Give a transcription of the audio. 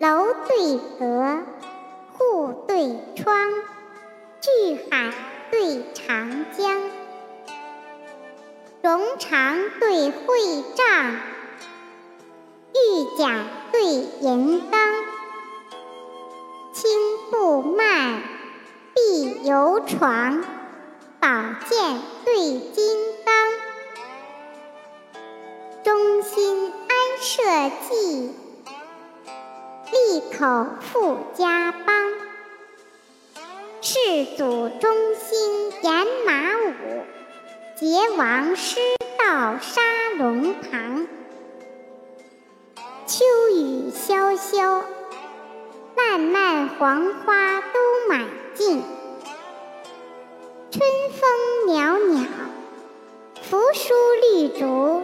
楼对阁，户对窗，巨海对长江，龙长对会帐，玉甲对银缸，青布幔，碧油床，宝剑对金刚，忠心安社稷。口富家邦，世祖忠心严马武，桀王师道沙龙旁。秋雨潇潇，漫漫黄花都满径；春风袅袅，扶疏绿竹